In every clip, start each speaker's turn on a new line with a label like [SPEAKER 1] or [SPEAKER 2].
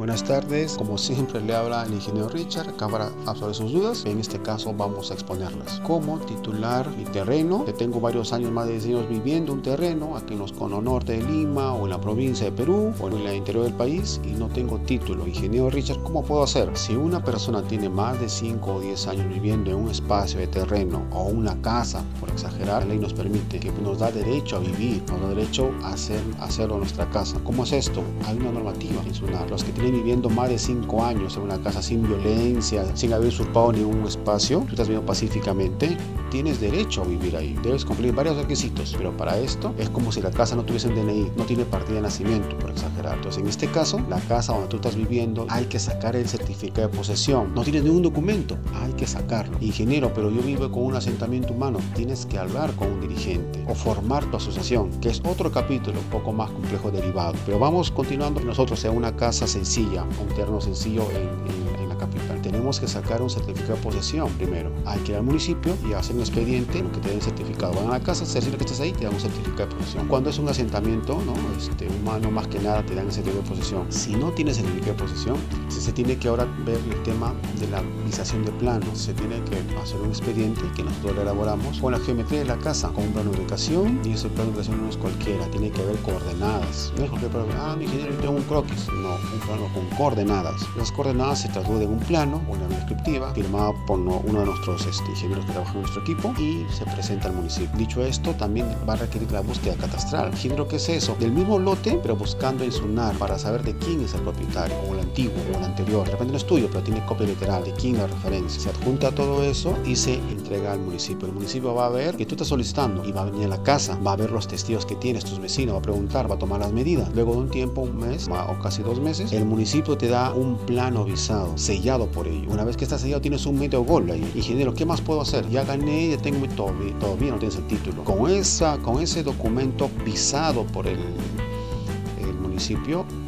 [SPEAKER 1] buenas tardes. Como siempre le habla el ingeniero Richard, acá para absorber sus dudas. En este caso vamos a exponerlas. Cómo titular mi terreno, que tengo varios años, más de 10 años viviendo un terreno aquí en los cono norte de Lima o en la provincia de Perú o en el interior del país y no tengo título. Ingeniero Richard, ¿cómo puedo hacer? Si una persona tiene más de 5 o 10 años viviendo en un espacio de terreno o una casa, por exagerar, la ley nos permite que nos da derecho a vivir, nos da derecho a hacer, hacerlo en nuestra casa. ¿Cómo es esto? Hay una normativa los que tienen viviendo más de 5 años en una casa sin violencia, sin haber usurpado ningún espacio, tú estás viviendo pacíficamente, tienes derecho a vivir ahí. Debes cumplir varios requisitos, pero para esto es como si la casa no tuviese un DNI, no tiene partida de nacimiento, por exagerar. Entonces, en este caso, la casa donde tú estás viviendo, hay que sacar el certificado de posesión. No tienes ningún documento, hay que sacarlo. Ingeniero, pero yo vivo con un asentamiento humano, tienes que hablar con un dirigente o formar tu asociación, que es otro capítulo un poco más complejo derivado. Pero vamos continuando nosotros sea una casa sencilla, un terreno sencillo en, capital tenemos que sacar un certificado de posesión primero. Hay que ir al municipio y hacer un expediente que te den certificado. Van a la casa, se que estás ahí, te dan un certificado de posesión. Cuando es un asentamiento ¿no? este, humano, más que nada te dan el certificado de posesión. Si no tienes certificado de posesión, se tiene que ahora ver el tema de la visación de planos. Se tiene que hacer un expediente que nosotros elaboramos con la geometría de la casa, con un plano de ubicación y ese plano de ubicación no es cualquiera, tiene que haber coordenadas. No es cualquier plano, ah, mi ingeniero, tengo un croquis. No, un plano con coordenadas. Las coordenadas se traducen en un plano una descriptiva firmada por uno de nuestros este, ingenieros que trabaja en nuestro equipo y se presenta al municipio. Dicho esto, también va a requerir la búsqueda catastral. Ingeniero, ¿qué es eso? Del mismo lote, pero buscando en SUNAR para saber de quién es el propietario, o el antiguo, o el anterior. De repente no es tuyo, pero tiene copia literal de quién la referencia. Se adjunta todo eso y se entrega al municipio. El municipio va a ver que tú estás solicitando y va a venir a la casa, va a ver los testigos que tienes, tus vecinos, va a preguntar, va a tomar las medidas. Luego de un tiempo, un mes o casi dos meses, el municipio te da un plano visado, sellado por ello. Una vez que estás sellado tienes un medio gol ahí. Ingeniero, ¿qué más puedo hacer? Ya gané, ya tengo todo, todavía no tienes el título. Con, esa, con ese documento visado por el,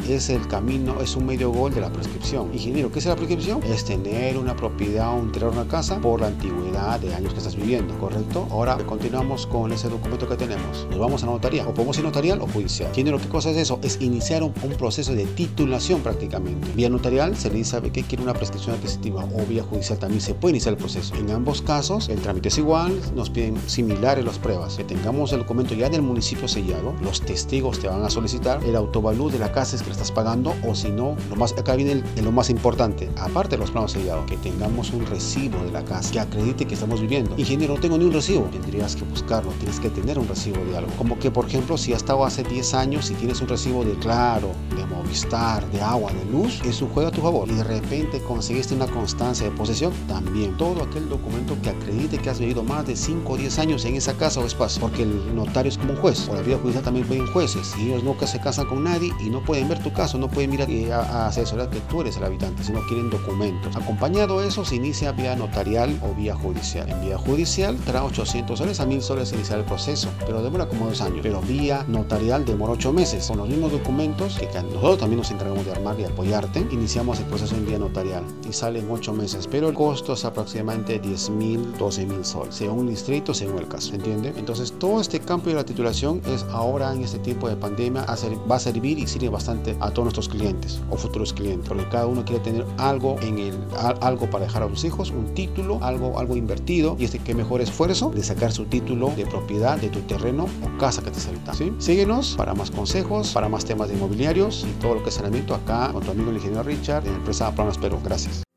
[SPEAKER 1] es el camino, es un medio gol de la prescripción. Ingeniero, ¿qué es la prescripción? Es tener una propiedad un terreno una casa por la antigüedad de años que estás viviendo, ¿correcto? Ahora continuamos con ese documento que tenemos. Nos vamos a la notaría, o podemos ir notarial o judicial. Ingeniero, ¿qué cosa es eso? Es iniciar un, proceso de titulación prácticamente. Vía notarial se le sabe que quiere una prescripción adquisitiva o vía judicial también se puede iniciar el proceso. En ambos casos el trámite es igual, nos piden similares las pruebas. Que tengamos el documento ya del municipio sellado, los testigos te van a solicitar el autovalú de la casa es que estás pagando o si no, lo más, acá viene lo más importante, aparte de los planos sellados, que tengamos un recibo de la casa que acredite que estamos viviendo. Ingeniero, no tengo ni un recibo, tendrías que buscarlo, tienes que tener un recibo de algo. Como que, por ejemplo, si has estado hace 10 años y tienes un recibo de Claro, de Movistar, de agua, de luz, es un juego a tu favor. Y de repente conseguiste una constancia de posesión, también. Todo aquel documento que acredite que has vivido más de 5 o 10 años en esa casa o espacio. Porque el notario es como un juez, o la vida judicial también pueden jueces. Y ellos nunca se casan con nadie y no pueden ver tu caso, no pueden mirar a, a asesorar que tú eres el habitante, sino quieren documentos. Acompañado de eso, se inicia vía notarial o vía judicial. En vía judicial, trae 800 soles a 1000 soles iniciar el proceso, pero demora como dos años. Pero vía notarial demora 8 meses. Con los mismos documentos que nosotros también nos encargamos de armar y apoyarte, iniciamos el proceso en vía notarial y sale en 8 meses. Pero el costo es aproximadamente 10 mil, 12 mil soles, según un distrito, según el caso. ¿Entiende? Entonces, todo este campo de la titulación es ahora en este tiempo de pandemia va a servir y sirve bastante a todos nuestros clientes o futuros clientes, porque cada uno quiere tener algo en el algo para dejar a sus hijos, un título, algo algo invertido y este que mejor esfuerzo de sacar su título de propiedad de tu terreno o casa que te habitando. ¿sí? Síguenos para más consejos, para más temas de inmobiliarios y todo lo que es saneamiento acá con tu amigo el ingeniero Richard de la empresa Planas Perú. Gracias.